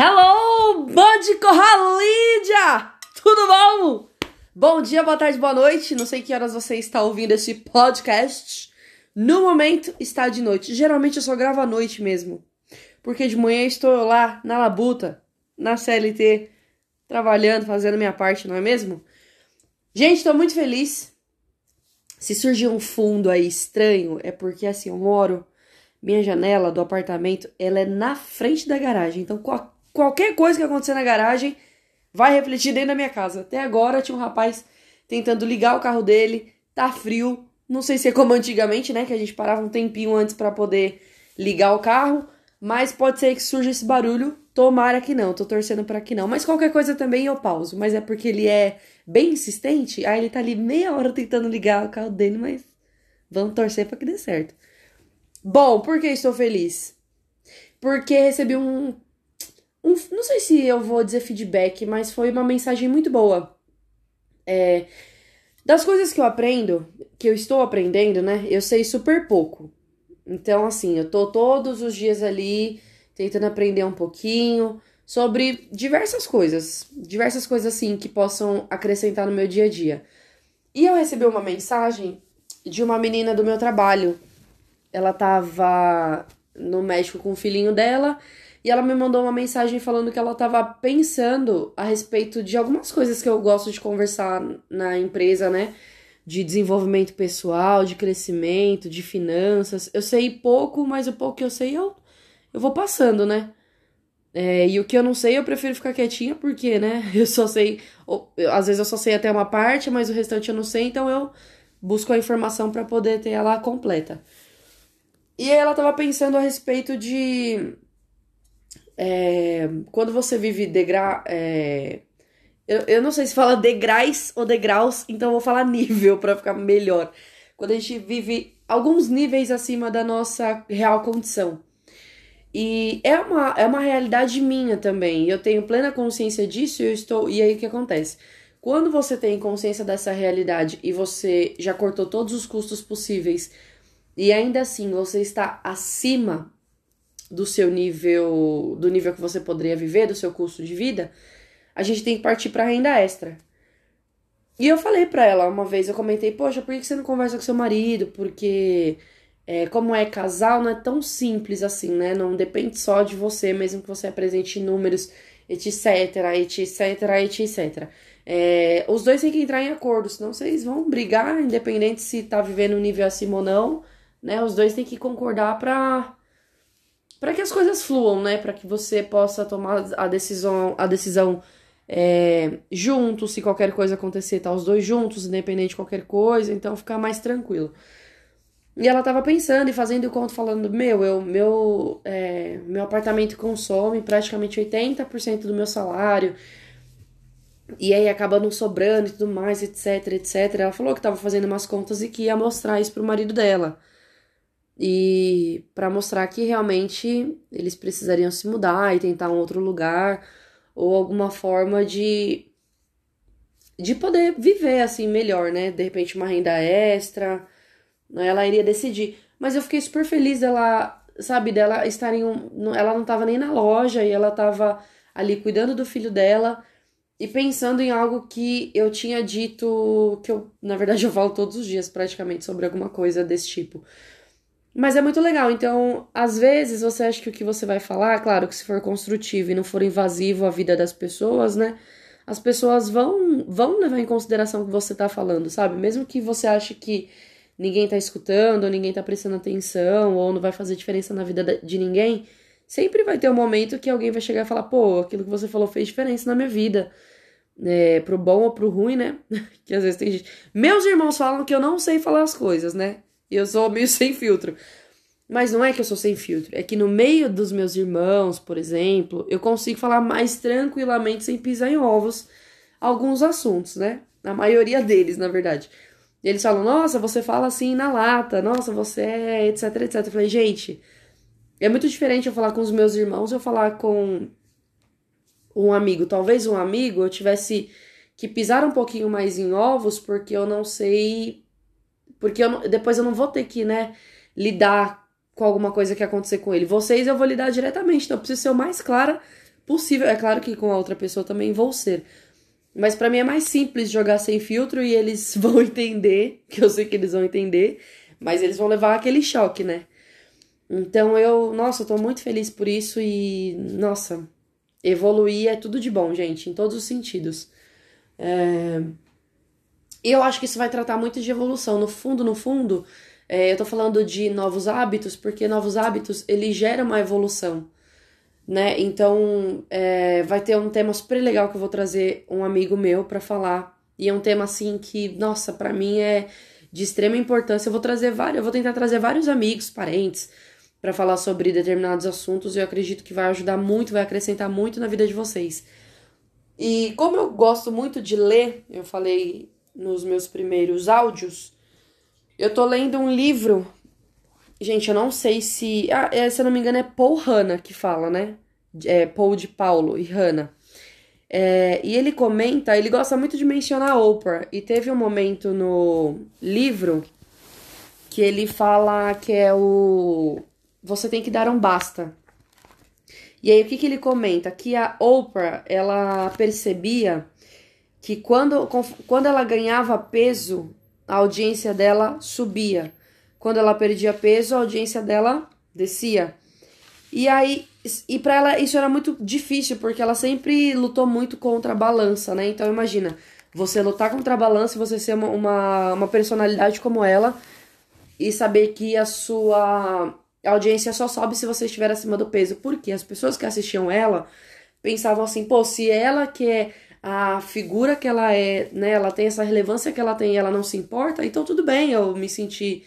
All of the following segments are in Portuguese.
Hello, Bande Corralídia! Tudo bom? Bom dia, boa tarde, boa noite. Não sei que horas você está ouvindo esse podcast. No momento está de noite. Geralmente eu só gravo à noite mesmo. Porque de manhã estou lá na labuta, na CLT, trabalhando, fazendo minha parte, não é mesmo? Gente, estou muito feliz. Se surgir um fundo aí estranho, é porque assim, eu moro minha janela do apartamento, ela é na frente da garagem. Então, qualquer coisa que acontecer na garagem vai refletir dentro da minha casa. Até agora tinha um rapaz tentando ligar o carro dele, tá frio. Não sei se é como antigamente, né, que a gente parava um tempinho antes para poder ligar o carro, mas pode ser que surja esse barulho. Tomara que não, tô torcendo para que não. Mas qualquer coisa também eu pauso, mas é porque ele é bem insistente, aí ele tá ali meia hora tentando ligar o carro dele, mas vamos torcer para que dê certo. Bom, por que estou feliz? Porque recebi um, um. Não sei se eu vou dizer feedback, mas foi uma mensagem muito boa. É, das coisas que eu aprendo, que eu estou aprendendo, né? Eu sei super pouco. Então, assim, eu tô todos os dias ali tentando aprender um pouquinho sobre diversas coisas, diversas coisas assim que possam acrescentar no meu dia a dia. E eu recebi uma mensagem de uma menina do meu trabalho ela tava no médico com o filhinho dela e ela me mandou uma mensagem falando que ela tava pensando a respeito de algumas coisas que eu gosto de conversar na empresa, né? De desenvolvimento pessoal, de crescimento, de finanças. Eu sei pouco, mas o pouco que eu sei eu, eu vou passando, né? É, e o que eu não sei, eu prefiro ficar quietinha, porque, né? Eu só sei. Ou, eu, às vezes eu só sei até uma parte, mas o restante eu não sei, então eu busco a informação para poder ter ela completa. E ela tava pensando a respeito de. É, quando você vive degrau. É, eu, eu não sei se fala degraus ou degraus, então eu vou falar nível para ficar melhor. Quando a gente vive alguns níveis acima da nossa real condição. E é uma, é uma realidade minha também. Eu tenho plena consciência disso e eu estou. E aí o que acontece? Quando você tem consciência dessa realidade e você já cortou todos os custos possíveis e ainda assim você está acima do seu nível, do nível que você poderia viver, do seu custo de vida, a gente tem que partir para renda extra. E eu falei para ela uma vez, eu comentei, poxa, por que você não conversa com seu marido? Porque é, como é casal, não é tão simples assim, né? Não depende só de você, mesmo que você apresente números, etc, etc, etc. É, os dois têm que entrar em acordo, senão vocês vão brigar, independente se tá vivendo um nível acima ou não né? Os dois têm que concordar para para que as coisas fluam, né? Para que você possa tomar a decisão, a decisão é, se qualquer coisa acontecer, tá os dois juntos, independente de qualquer coisa, então ficar mais tranquilo. E ela tava pensando e fazendo o conto, falando: Meu, eu, meu, é, meu apartamento consome praticamente 80% do meu salário, e aí acaba não sobrando e tudo mais, etc, etc. Ela falou que tava fazendo umas contas e que ia mostrar isso pro marido dela e para mostrar que realmente eles precisariam se mudar e tentar um outro lugar ou alguma forma de de poder viver assim melhor, né? De repente uma renda extra, né? ela iria decidir. Mas eu fiquei super feliz dela, sabe, dela estar em um, ela não tava nem na loja e ela tava ali cuidando do filho dela e pensando em algo que eu tinha dito que eu, na verdade, eu falo todos os dias praticamente sobre alguma coisa desse tipo mas é muito legal. Então, às vezes você acha que o que você vai falar, claro que se for construtivo e não for invasivo à vida das pessoas, né? As pessoas vão vão levar em consideração o que você tá falando, sabe? Mesmo que você ache que ninguém tá escutando, ou ninguém tá prestando atenção, ou não vai fazer diferença na vida de ninguém, sempre vai ter um momento que alguém vai chegar e falar, pô, aquilo que você falou fez diferença na minha vida. É, pro bom ou pro ruim, né? que às vezes tem gente. Meus irmãos falam que eu não sei falar as coisas, né? Eu sou meio sem filtro. Mas não é que eu sou sem filtro, é que no meio dos meus irmãos, por exemplo, eu consigo falar mais tranquilamente sem pisar em ovos alguns assuntos, né? A maioria deles, na verdade. eles falam, nossa, você fala assim na lata, nossa, você é etc, etc. Eu falei, gente, é muito diferente eu falar com os meus irmãos eu falar com um amigo. Talvez um amigo eu tivesse que pisar um pouquinho mais em ovos, porque eu não sei porque eu depois eu não vou ter que, né, lidar com alguma coisa que acontecer com ele. Vocês eu vou lidar diretamente, então eu preciso ser o mais clara possível. É claro que com a outra pessoa também vou ser. Mas para mim é mais simples jogar sem filtro e eles vão entender, que eu sei que eles vão entender, mas eles vão levar aquele choque, né? Então eu, nossa, eu tô muito feliz por isso e, nossa, evoluir é tudo de bom, gente, em todos os sentidos. É... Eu acho que isso vai tratar muito de evolução. No fundo, no fundo, é, eu tô falando de novos hábitos, porque novos hábitos, ele gera uma evolução, né? Então, é, vai ter um tema super legal que eu vou trazer um amigo meu para falar. E é um tema, assim, que, nossa, para mim é de extrema importância. Eu vou trazer vários, eu vou tentar trazer vários amigos, parentes, para falar sobre determinados assuntos e eu acredito que vai ajudar muito, vai acrescentar muito na vida de vocês. E como eu gosto muito de ler, eu falei nos meus primeiros áudios, eu tô lendo um livro. Gente, eu não sei se. Ah, é, se eu não me engano, é Paul Hanna que fala, né? É Paul de Paulo e Hanna. É, e ele comenta, ele gosta muito de mencionar a Oprah. E teve um momento no livro que ele fala que é o você tem que dar um basta. E aí o que, que ele comenta? Que a Oprah, ela percebia que quando, quando ela ganhava peso, a audiência dela subia. Quando ela perdia peso, a audiência dela descia. E aí, e para ela isso era muito difícil, porque ela sempre lutou muito contra a balança, né? Então imagina, você lutar contra a balança e você ser uma, uma, uma personalidade como ela e saber que a sua audiência só sobe se você estiver acima do peso. Porque as pessoas que assistiam ela pensavam assim, pô, se ela que é a figura que ela é, né, ela tem essa relevância que ela tem e ela não se importa, então tudo bem eu me sentir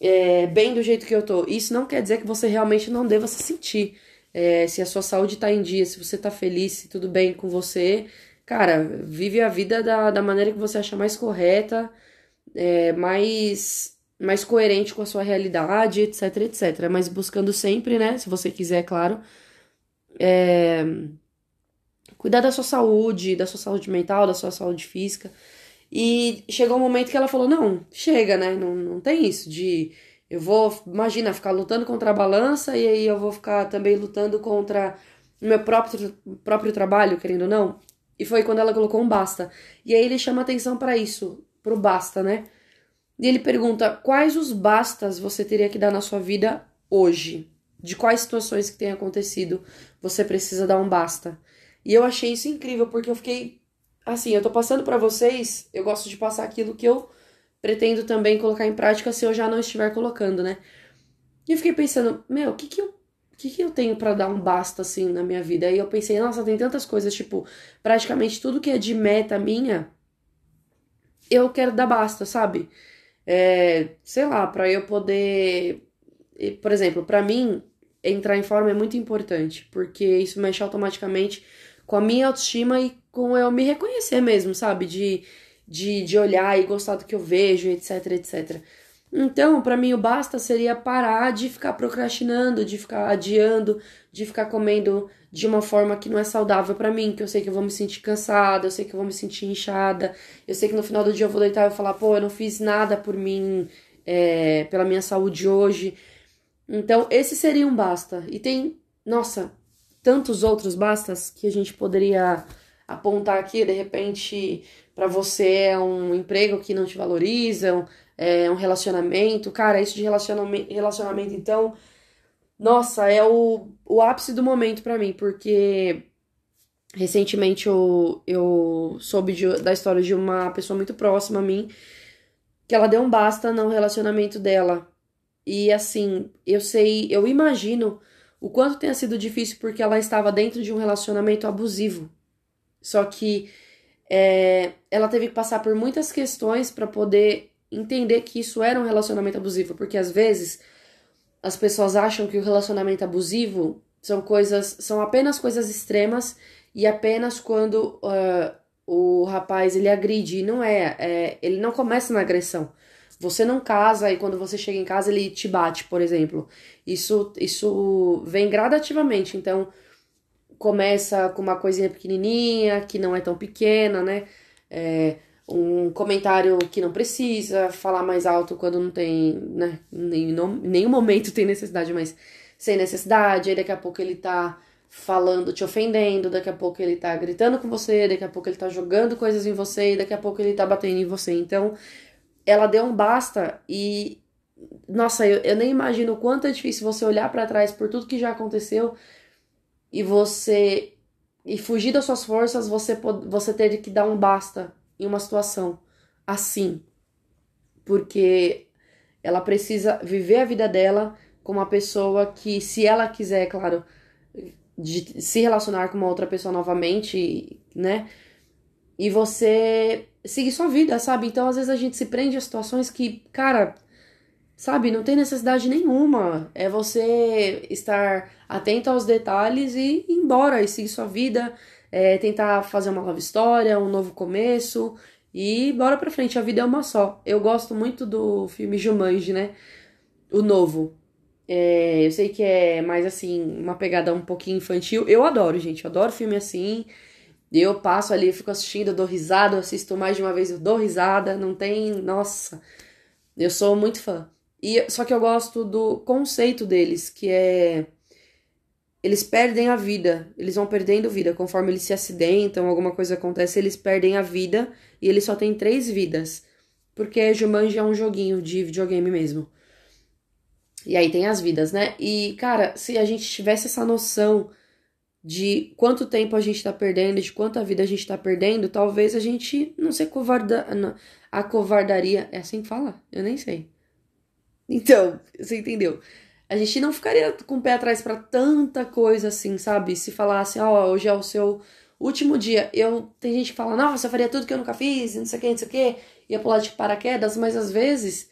é, bem do jeito que eu tô. Isso não quer dizer que você realmente não deva se sentir. É, se a sua saúde tá em dia, se você tá feliz, se tudo bem com você, cara, vive a vida da, da maneira que você acha mais correta, é, mais mais coerente com a sua realidade, etc, etc. Mas buscando sempre, né, se você quiser, claro, é, cuidar da sua saúde, da sua saúde mental, da sua saúde física. E chegou um momento que ela falou: não, chega, né? Não, não tem isso de. Eu vou, imagina, ficar lutando contra a balança e aí eu vou ficar também lutando contra o meu próprio, próprio trabalho, querendo ou não. E foi quando ela colocou um basta. E aí ele chama atenção para isso, pro basta, né? E ele pergunta: quais os bastas você teria que dar na sua vida hoje? De quais situações que têm acontecido você precisa dar um basta? E eu achei isso incrível porque eu fiquei assim, eu tô passando para vocês, eu gosto de passar aquilo que eu pretendo também colocar em prática se eu já não estiver colocando, né? E eu fiquei pensando, meu, o que que eu o que, que eu tenho para dar um basta assim na minha vida? Aí eu pensei, nossa, tem tantas coisas, tipo, praticamente tudo que é de meta minha, eu quero dar basta, sabe? é, sei lá, para eu poder. Por exemplo, para mim, entrar em forma é muito importante, porque isso mexe automaticamente com a minha autoestima e com eu me reconhecer mesmo, sabe? De, de, de olhar e gostar do que eu vejo, etc, etc. Então, para mim, o basta seria parar de ficar procrastinando, de ficar adiando, de ficar comendo de uma forma que não é saudável para mim, que eu sei que eu vou me sentir cansada, eu sei que eu vou me sentir inchada, eu sei que no final do dia eu vou deitar e falar, pô, eu não fiz nada por mim, é, pela minha saúde hoje. Então, esse seria um basta. E tem, nossa, tantos outros bastas que a gente poderia apontar aqui, de repente, para você é um emprego que não te valorizam, é um relacionamento. Cara, isso de relacionamento, relacionamento então, nossa, é o, o ápice do momento para mim, porque recentemente eu, eu soube de, da história de uma pessoa muito próxima a mim, que ela deu um basta no relacionamento dela. E assim, eu sei, eu imagino o quanto tenha sido difícil porque ela estava dentro de um relacionamento abusivo. Só que é, ela teve que passar por muitas questões para poder entender que isso era um relacionamento abusivo, porque às vezes as pessoas acham que o relacionamento abusivo são coisas, são apenas coisas extremas e apenas quando uh, o rapaz ele agride, não é, é, ele não começa na agressão. Você não casa e quando você chega em casa ele te bate, por exemplo. Isso, isso vem gradativamente. Então começa com uma coisinha pequenininha que não é tão pequena, né? É, um comentário que não precisa, falar mais alto quando não tem, né? Em nenhum momento tem necessidade, mas sem necessidade. Aí daqui a pouco ele tá falando, te ofendendo, daqui a pouco ele tá gritando com você, daqui a pouco ele tá jogando coisas em você, daqui a pouco ele tá batendo em você. Então, ela deu um basta e. Nossa, eu, eu nem imagino o quanto é difícil você olhar para trás por tudo que já aconteceu e você. E fugir das suas forças, você, você ter que dar um basta em uma situação assim. Porque ela precisa viver a vida dela com uma pessoa que, se ela quiser, é claro, de se relacionar com uma outra pessoa novamente, né? E você seguir sua vida, sabe? Então, às vezes a gente se prende a situações que, cara, sabe, não tem necessidade nenhuma. É você estar atento aos detalhes e ir embora e seguir sua vida, é, tentar fazer uma nova história, um novo começo e bora pra frente. A vida é uma só. Eu gosto muito do filme Jumanji, né? O novo. É, eu sei que é mais assim, uma pegada um pouquinho infantil. Eu adoro, gente. Eu adoro filme assim. Eu passo ali, fico assistindo, dou risada, assisto mais de uma vez, eu dou risada. Não tem. Nossa. Eu sou muito fã. E, só que eu gosto do conceito deles, que é. Eles perdem a vida, eles vão perdendo vida. Conforme eles se acidentam, alguma coisa acontece, eles perdem a vida e eles só têm três vidas. Porque Jumanji é um joguinho de videogame mesmo. E aí tem as vidas, né? E, cara, se a gente tivesse essa noção de quanto tempo a gente tá perdendo, de quanta vida a gente tá perdendo, talvez a gente não se acovarda, acovardaria. É assim que fala? Eu nem sei. Então, você entendeu? A gente não ficaria com o pé atrás para tanta coisa assim, sabe? Se falasse, ó, oh, hoje é o seu último dia. Eu tem gente que fala, nossa, eu faria tudo que eu nunca fiz, não sei o que, não sei o que, ia pular de paraquedas, mas às vezes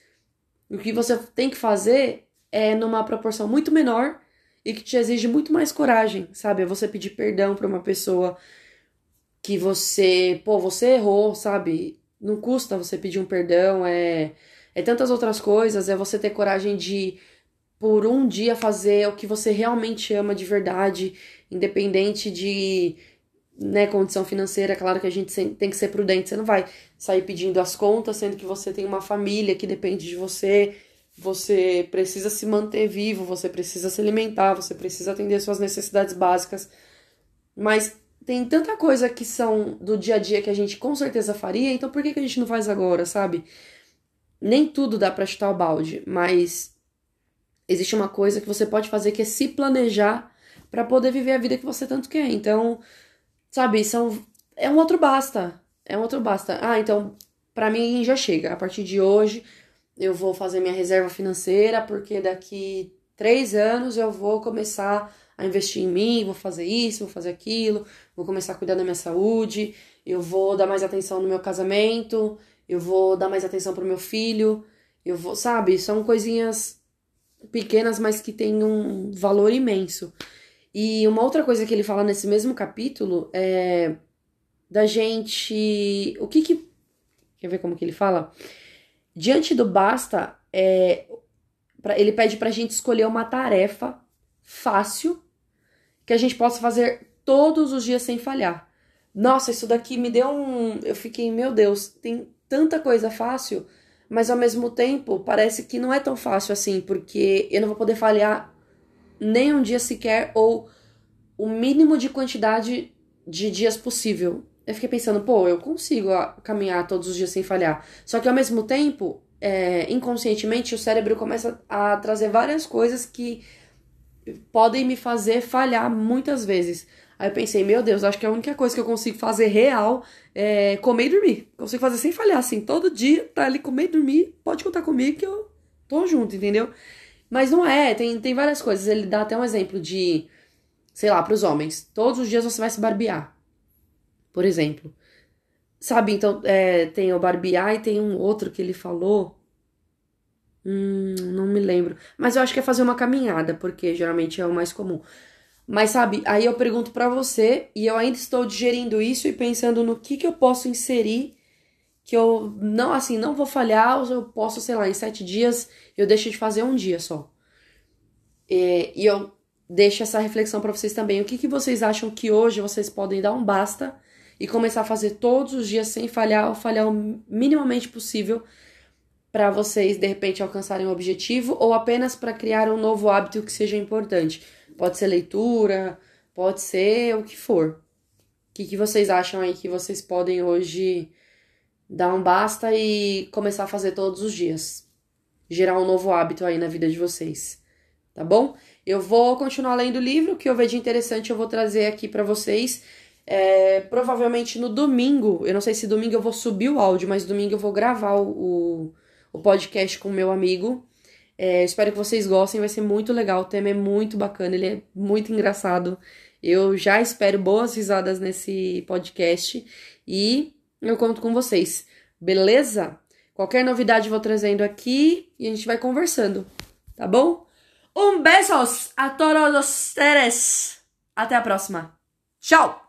o que você tem que fazer é numa proporção muito menor e que te exige muito mais coragem, sabe? É você pedir perdão para uma pessoa que você, pô, você errou, sabe? Não custa você pedir um perdão, é é tantas outras coisas, é você ter coragem de por um dia fazer o que você realmente ama de verdade, independente de né, condição financeira, claro que a gente tem que ser prudente, você não vai sair pedindo as contas, sendo que você tem uma família que depende de você, você precisa se manter vivo, você precisa se alimentar, você precisa atender suas necessidades básicas. Mas tem tanta coisa que são do dia a dia que a gente com certeza faria, então por que, que a gente não faz agora, sabe? Nem tudo dá pra chutar o balde, mas existe uma coisa que você pode fazer que é se planejar para poder viver a vida que você tanto quer. Então, sabe, são é um outro basta. É um outro basta. Ah, então para mim já chega. A partir de hoje, eu vou fazer minha reserva financeira, porque daqui três anos eu vou começar a investir em mim, vou fazer isso, vou fazer aquilo, vou começar a cuidar da minha saúde, eu vou dar mais atenção no meu casamento, eu vou dar mais atenção pro meu filho, eu vou, sabe, são coisinhas pequenas, mas que têm um valor imenso. E uma outra coisa que ele fala nesse mesmo capítulo é da gente. O que que. Quer ver como que ele fala? Diante do basta, é, pra, ele pede pra gente escolher uma tarefa fácil que a gente possa fazer todos os dias sem falhar. Nossa, isso daqui me deu um. Eu fiquei, meu Deus, tem tanta coisa fácil, mas ao mesmo tempo parece que não é tão fácil assim, porque eu não vou poder falhar nem um dia sequer ou o mínimo de quantidade de dias possível eu fiquei pensando, pô, eu consigo caminhar todos os dias sem falhar. Só que ao mesmo tempo, é, inconscientemente, o cérebro começa a trazer várias coisas que podem me fazer falhar muitas vezes. Aí eu pensei, meu Deus, acho que a única coisa que eu consigo fazer real é comer e dormir. Consigo fazer sem falhar, assim, todo dia, tá ali comer e dormir, pode contar comigo que eu tô junto, entendeu? Mas não é, tem, tem várias coisas. Ele dá até um exemplo de, sei lá, para os homens. Todos os dias você vai se barbear por exemplo. Sabe, então é, tem o barbear e tem um outro que ele falou. Hum, não me lembro. Mas eu acho que é fazer uma caminhada, porque geralmente é o mais comum. Mas sabe, aí eu pergunto para você e eu ainda estou digerindo isso e pensando no que, que eu posso inserir que eu não, assim, não vou falhar, eu posso, sei lá, em sete dias eu deixo de fazer um dia só. E, e eu deixo essa reflexão para vocês também. O que, que vocês acham que hoje vocês podem dar um basta e começar a fazer todos os dias sem falhar ou falhar o minimamente possível para vocês de repente alcançarem o objetivo ou apenas para criar um novo hábito que seja importante. Pode ser leitura, pode ser o que for. O que, que vocês acham aí que vocês podem hoje dar um basta e começar a fazer todos os dias? Gerar um novo hábito aí na vida de vocês, tá bom? Eu vou continuar lendo o livro, que eu de interessante eu vou trazer aqui para vocês. É, provavelmente no domingo, eu não sei se domingo eu vou subir o áudio, mas domingo eu vou gravar o, o, podcast com o meu amigo. É, espero que vocês gostem, vai ser muito legal. O tema é muito bacana, ele é muito engraçado. Eu já espero boas risadas nesse podcast e eu conto com vocês, beleza? Qualquer novidade eu vou trazendo aqui e a gente vai conversando, tá bom? Um beijos a todos vocês. Até a próxima. Tchau!